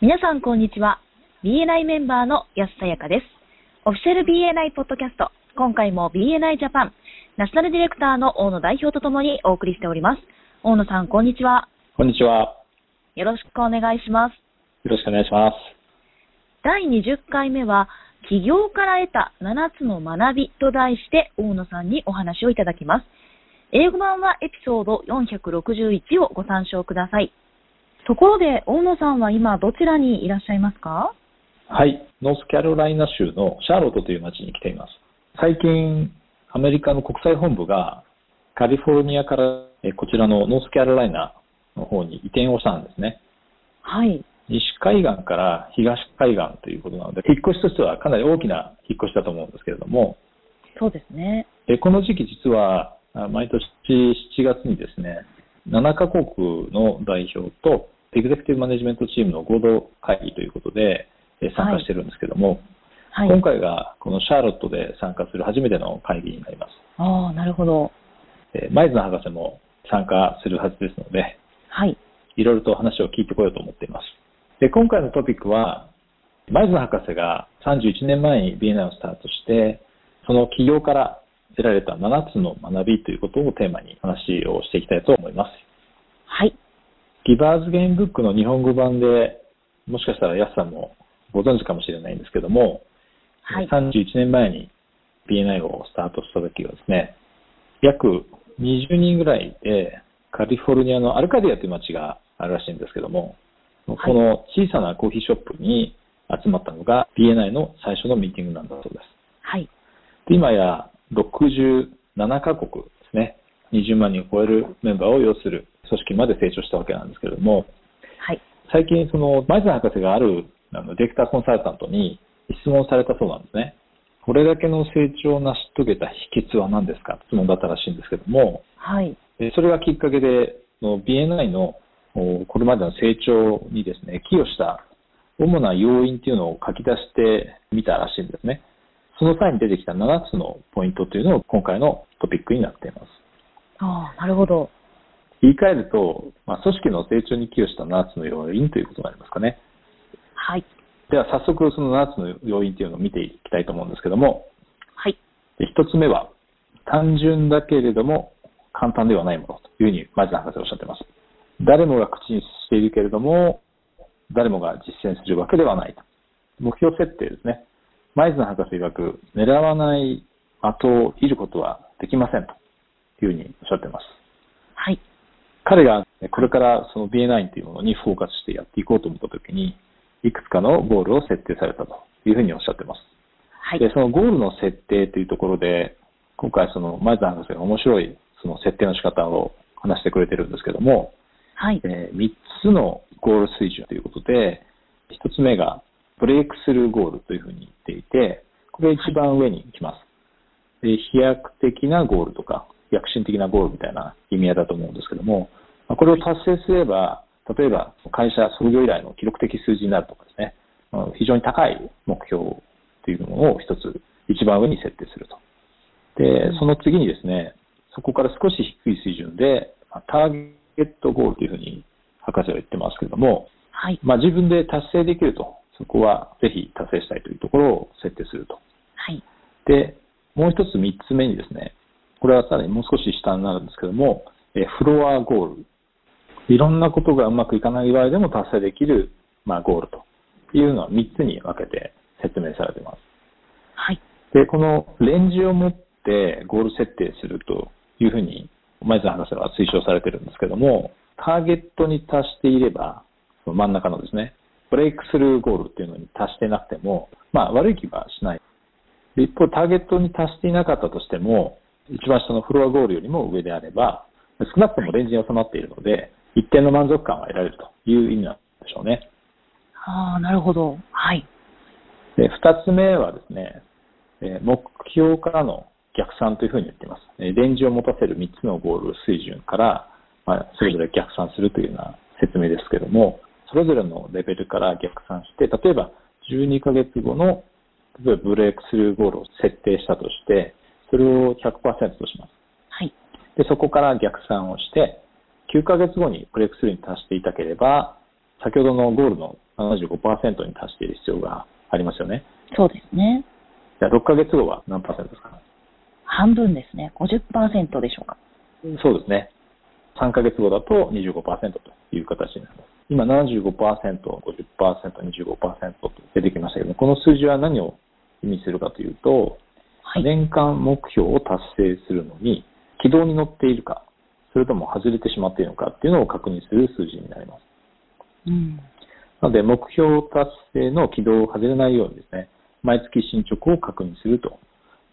皆さんこんにちは。BNI メンバーの安さやかです。オフィシャル BNI ポッドキャスト、今回も BNI ジャパン、ナショナルディレクターの大野代表とともにお送りしております。大野さん、こんにちは。こんにちは。よろしくお願いします。よろしくお願いします。第20回目は、起業から得た7つの学びと題して大野さんにお話をいただきます。英語版はエピソード461をご参照ください。ところで、大野さんは今どちらにいらっしゃいますか？はい。ノースキャロライナ州のシャーロットという町に来ています。最近、アメリカの国際本部がカリフォルニアからえこちらのノースキャロライナの方に移転をしたんですね。はい。西海岸から東海岸ということなので、引っ越しとしてはかなり大きな引っ越しだと思うんですけれども、そうですね。えこの時期実はあ毎年7月にですね、7カ国の代表とエグゼクティブマネジメントチームの合同会議ということでえ参加してるんですけども、はい。今回がこのシャーロットで参加する初めての会議になります。ああ、なるほど。えーマイズナ博士も参加するはずですので、はい。いろいろと話を聞いてこようと思っています。で、今回のトピックは、マイズナ博士が31年前に BNI をスタートして、その起業から得られた7つの学びということをテーマに話をしていきたいと思います。はい。ギバーズゲームブックの日本語版で、もしかしたらヤスさんもご存知かもしれないんですけども、はい。31年前に BNI をスタートした時はですね、約20人ぐらいでカリフォルニアのアルカディアという街があるらしいんですけども、この小さなコーヒーショップに集まったのが BNI の最初のミーティングなんだそうです。はい。で今や67カ国ですね、20万人を超えるメンバーを要する組織まで成長したわけなんですけれども、はい。最近そのマイズナ博士があるあのディレクターコンサルタントに質問されたそうなんですね。これだけの成長を成し遂げた秘訣は何ですか？質問だったらしいんですけども、はい。でそれがきっかけで、BNI のおこれまでの成長にですね、寄与した主な要因っていうのを書き出してみたらしいんですね。その際に出てきた7つのポイントというのを今回のトピックになっています。ああ、なるほど。言い換えると、まあ、組織の成長に寄与した7つの要因ということになりますかね。はい。では早速その7つの要因というのを見ていきたいと思うんですけども、はい。で1つ目は単純だけれども簡単ではないものというふうにまず博士はおっしゃっています。誰もが口にしているけれども、誰もが実践するわけではないと。目標設定ですね。マイズナ博士曰く、狙わない的を射ることはできませんというふうにおっしゃっています。はい。彼がこれからその BNI というものにフォーカスしてやっていこうと思ったときに、いくつかのゴールを設定されたというふうにおっしゃっています。はい。で、そのゴールの設定というところで、今回その前田博士が面白いその設定の仕方を話してくれてるんですけども、はい。え3つのゴール水準ということで、1つ目がブレイクスルーゴールというふうに言っていて、これが一番上に来ます。で飛躍的なゴールとか、躍進的なゴールみたいな意味合いだと思うんですけども、まあこれを達成すれば、例えば会社創業以来の記録的数字になるとかですね、非常に高い目標というのを一つ一番上に設定すると。で、その次にですね、そこから少し低い水準で、まあターゲットゴールというふうに博士は言ってますけれども、はい。まあ、自分で達成できると、そこはぜひ達成したいというところを設定すると。はい。で、もう一つ三つ目にですね、これはさらにもう少し下になるんですけども、えフロアゴール。いろんなことがうまくいかない場合でも達成できる、まあ、ゴールというのは三つに分けて説明されています。はい。で、このレンジを持ってゴール設定するというふうに、前津博士は推奨されてるんですけども、ターゲットに達していれば、その真ん中のですね、ブレイクスルーゴールっていうのに達してなくても、まあ悪い気はしない。で一方、ターゲットに達していなかったとしても、一番下のフロアゴールよりも上であれば、少なくともレンジに収まっているので、一定の満足感は得られるという意味なんでしょうね。ああ、なるほど。はい。で、二つ目はですね、えー目標からの逆算というふうに言っています。えーレンジを持たせる三つのゴール水準から、まあ、それぞれ逆算するというような説明ですけども、それぞれのレベルから逆算して、例えば12ヶ月後の、例えばブレイクスルーゴールを設定したとして、それを100%とします。はい。で、そこから逆算をして、9ヶ月後にブレイクスルーに達していたければ、先ほどのゴールの75%に達している必要がありますよね。そうですね。じゃあ6ヶ月後は何パーセントですか？半分ですね。50%でしょうか。そうですね。3ヶ月後だと25%という形になります。今75%、50%、25%と出てきましたけども、この数字は何を意味するかというと、はい。年間目標を達成するのに軌道に乗っているか、それとも外れてしまっているのかっていうのを確認する数字になります。うん。なので、目標達成の軌道を外れないようにですね、毎月進捗を確認すると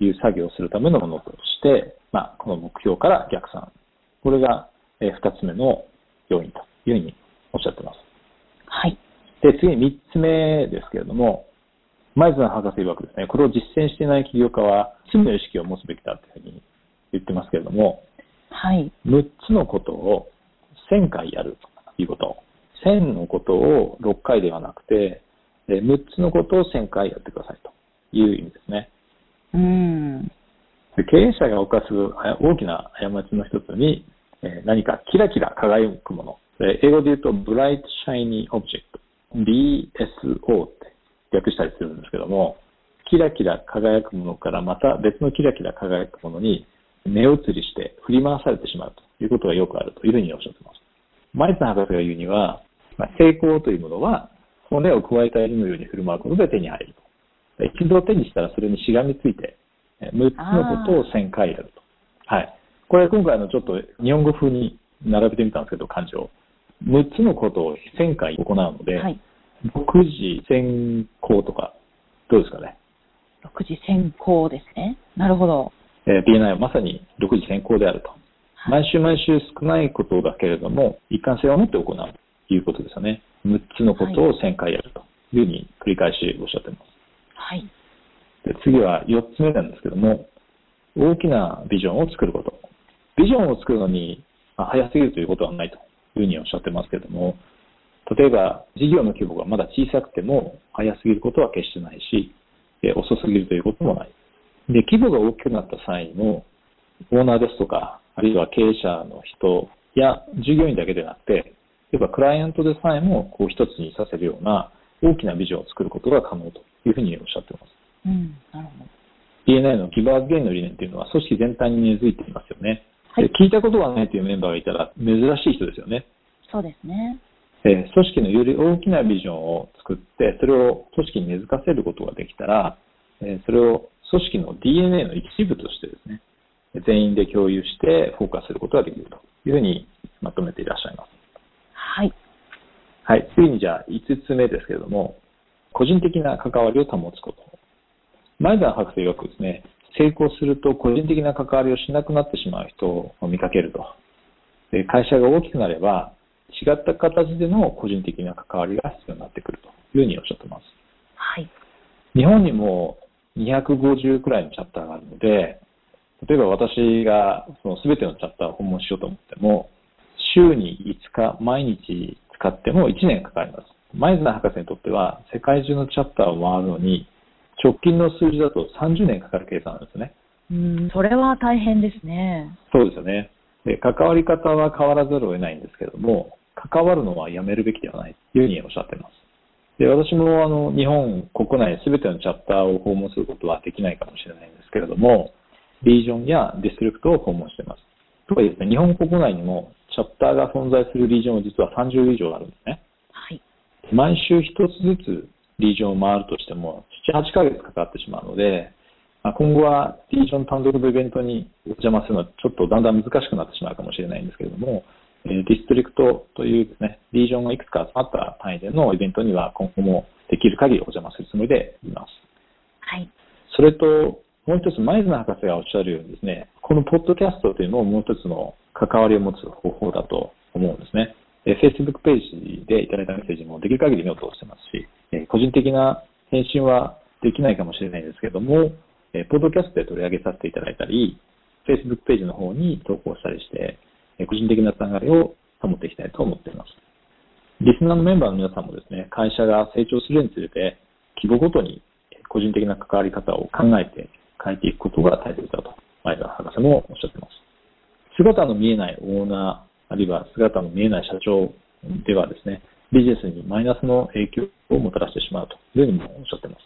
いう作業をするためのものとして、まあ、この目標から逆算。これが、えー二つ目の要因というふうにおっしゃってます。はい。で、次に3つ目ですけれども、マイズナー博士曰くですね、これを実践していない起業家は罪の意識を持つべきだというふうに言ってますけれども、はい。6つのことを1000回やるということ。1000のことを6回ではなくて、えー6つのことを1000回やってくださいという意味ですね。うん。で経営者が犯すあ大きな過ちの一つに、えー何かキラキラ輝くもの。えー英語で言うと、 Bright Shiny Object。BSO って略したりするんですけども、キラキラ輝くものからまた別のキラキラ輝くものに目移りして振り回されてしまうということがよくあるというふうにおっしゃってます。マイツン博士が言うには、まあ成功というものは骨を加えた犬のように振る舞うことで手に入ると。一度手にしたらそれにしがみついて、え6つのことを1000回やると。はい。これ今回のちょっと日本語風に並べてみたんですけど、漢字を。6つのことを1000回行うので、はい。6時先行とか、どうですかね？6時先行ですね。なるほど。えー BNI はまさに6時先行であると。はい。毎週毎週少ないことだけれども、一貫性を持って行うということですよね。6つのことを1000回やるというふうに繰り返しおっしゃっています。はい。で次は4つ目なんですけども、大きなビジョンを作ること。ビジョンを作るのに、まあ早すぎるということはないというふうにおっしゃってますけれども、例えば事業の規模がまだ小さくても早すぎることは決してないし、え遅すぎるということもない。で、規模が大きくなった際にも、オーナーですとか、あるいは経営者の人や従業員だけでなくて、例えばクライアントでさえもこう一つにさせるような大きなビジョンを作ることが可能というふうにおっしゃっています。うん。なるほど。DNA のギブアップゲインの理念というのは組織全体に根付いていますよね。はいで聞いたことがないというメンバーがいたら珍しい人ですよね。そうですね。えー組織のより大きなビジョンを作って、それを組織に根付かせることができたら、えーそれを組織の DNA の一部としてですね、全員で共有してフォーカスすることができるというふうにまとめていらっしゃいます。はい。はい。次にじゃあ5つ目ですけれども、個人的な関わりを保つこと。マイザー博士曰くですね、成功すると個人的な関わりをしなくなってしまう人を見かけると。で会社が大きくなれば、違った形での個人的な関わりが必要になってくるというふうにおっしゃってます。はい。日本にも250くらいのチャプターがあるので、例えば私がその全てのチャプターを訪問しようと思っても、週に5日毎日使っても1年かかります。マイズナー博士にとっては世界中のチャプターを回るのに直近の数字だと30年かかる計算なんですね。うん、それは大変ですね。そうですよね。で、関わり方は変わらざるを得ないんですけれども、関わるのはやめるべきではないというふうにおっしゃっています。で、私もあの、日本国内すべてのチャプターを訪問することはできないかもしれないんですけれども、リージョンやディストリクトを訪問しています。とはいえですね、日本国内にもチャプターが存在するリージョンは実は30以上あるんですね。はい。毎週一つずつリージョンを回るとしても、7、8ヶ月かかってしまうので、まあ今後はリージョン単独のイベントにお邪魔するのはちょっとだんだん難しくなってしまうかもしれないんですけれども、えーディストリクトというですね、リージョンがいくつか集まった単位でのイベントには今後もできる限りお邪魔するつもりでいます。はい。それと、もう一つ、前津博士がおっしゃるようにですね、このポッドキャストというのももう一つの関わりを持つ方法だと思うんですね。えー Facebook ページでいただいたメッセージもできる限り目を通してますし、えー個人的な返信はできないかもしれないんですけども、えーポッドキャストで取り上げさせていただいたり、Facebook ページの方に投稿したりして、えー個人的なつながりを保っていきたいと思っています。リスナーのメンバーの皆さんもですね、会社が成長するにつれて、規模ごとに個人的な関わり方を考えて変えていくことが大切だと、前田博士もおっしゃっています。姿の見えないオーナー、あるいは姿の見えない社長ではですね、ビジネスにマイナスの影響をもたらしてしまうというふうにもおっしゃってます。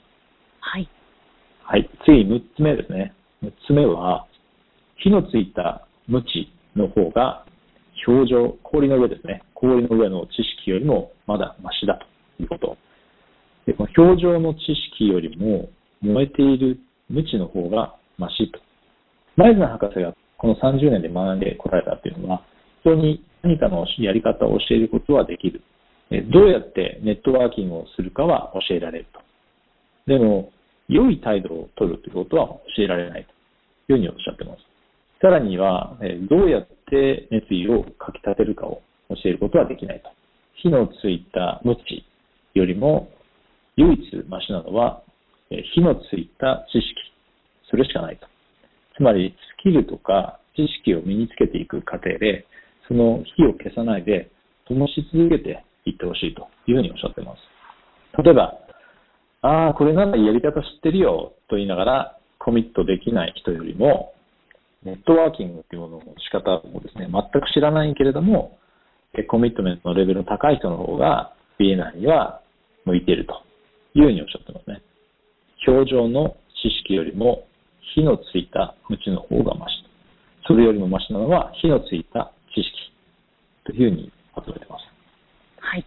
はい。はい。次、6つ目ですね。6つ目は、火のついた無知の方が、表情、氷の上ですね。氷の上の知識よりもまだマシだということ。でこの表情の知識よりも燃えている無知の方がマシと。マイズナ博士がこの30年で学んでこられたというのは、人に何かのやり方を教えることはできる。どうやってネットワーキングをするかは教えられると。でも、良い態度を取るということは教えられないというふうにおっしゃってます。さらには、どうやって熱意をかき立てるかを教えることはできないと。火のついた無知よりも唯一マシなのは、火のついた知識。それしかないと。つまり、スキルとか知識を身につけていく過程で、その火を消さないで、灯し続けていってほしいというふうにおっしゃっています。例えば、ああ、これならやり方知ってるよと言いながらコミットできない人よりも、ネットワーキングっていうものの仕方をですね、全く知らないけれども、コミットメントのレベルの高い人の方が BNI には向いているというふうにおっしゃってますね。表情の知識よりも火のついた無知の方がマシ。それよりもマシなのは火のついた知識というふうにまとめてます。はい。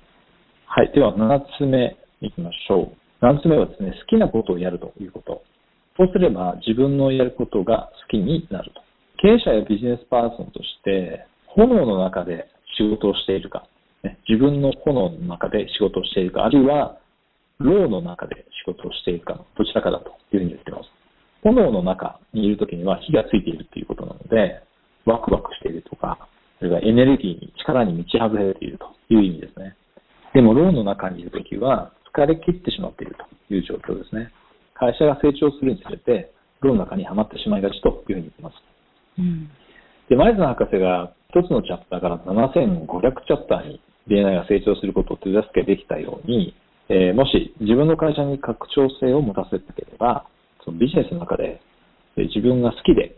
はい。では、7つ目いきましょう。7つ目はですね、好きなことをやるということ。そうすれば自分のやることが好きになると。経営者やビジネスパーソンとして、炎の中で仕事をしているか、ね、自分の炎の中で仕事をしているか、あるいは、牢の中で仕事をしているか、どちらかだというふうに言ってます。炎の中にいるときには火がついているということなので、ワクワクしているとか、それがエネルギーに、力に満ち溢れているという意味ですね。でも、牢の中にいるときは、疲れ切ってしまっているという状況ですね。会社が成長するにつれて、牢の中にはまってしまいがちというふうに言ってます。うん、で、マイズナ博士が一つのチャプターから7500チャプターに BNI が成長することを手助けできたように、えー、もし自分の会社に拡張性を持たせたければ、そのビジネスの中で自分が好きで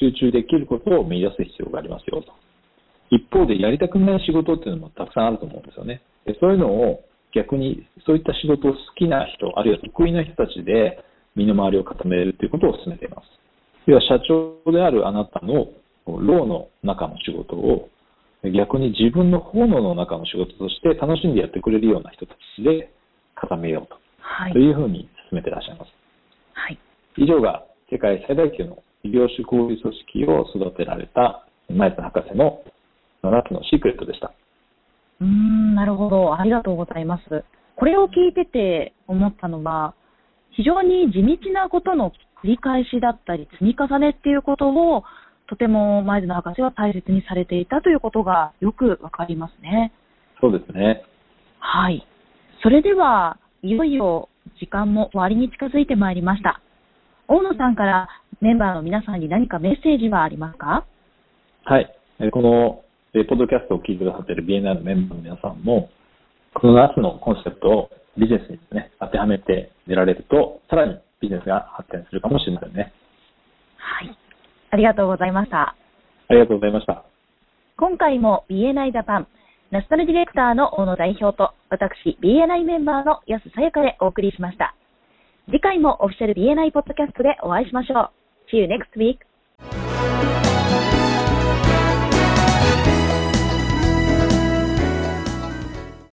集中できることを見出す必要がありますよと。一方でやりたくない仕事っていうのもたくさんあると思うんですよね。でそういうのを逆にそういった仕事を好きな人、あるいは得意な人たちで身の回りを固めるということを進めています。では社長であるあなたの労の中の仕事を逆に自分の炎の中の仕事として楽しんでやってくれるような人たちで固めようと,、はい、というふうに進めていらっしゃいます。はい、以上が世界最大級の異業種交流組織を育てられた前津博士の7つのシークレットでした。うーん、なるほど。ありがとうございます。これを聞いてて思ったのは、非常に地道なことの繰り返しだったり、積み重ねっていうことを、とても前津博士は大切にされていたということがよくわかりますね。そうですね。はい。それでは、いよいよ時間も終わりに近づいてまいりました。大野さんからメンバーの皆さんに何かメッセージはありますか？はい。この、ポッドキャストを聞いてくださっている BNR のメンバーの皆さんも、この夏のコンセプトをビジネスにですね、当てはめて出られると、さらにビジネスが発展するかもしれませんね。はい。ありがとうございました。ありがとうございました。今回も BNI ジャパン、ナショナルディレクターの大野代表と、私 BNI メンバーの安さやかでお送りしました。次回もオフィシャル BNI ポッドキャストでお会いしましょう。See you next week.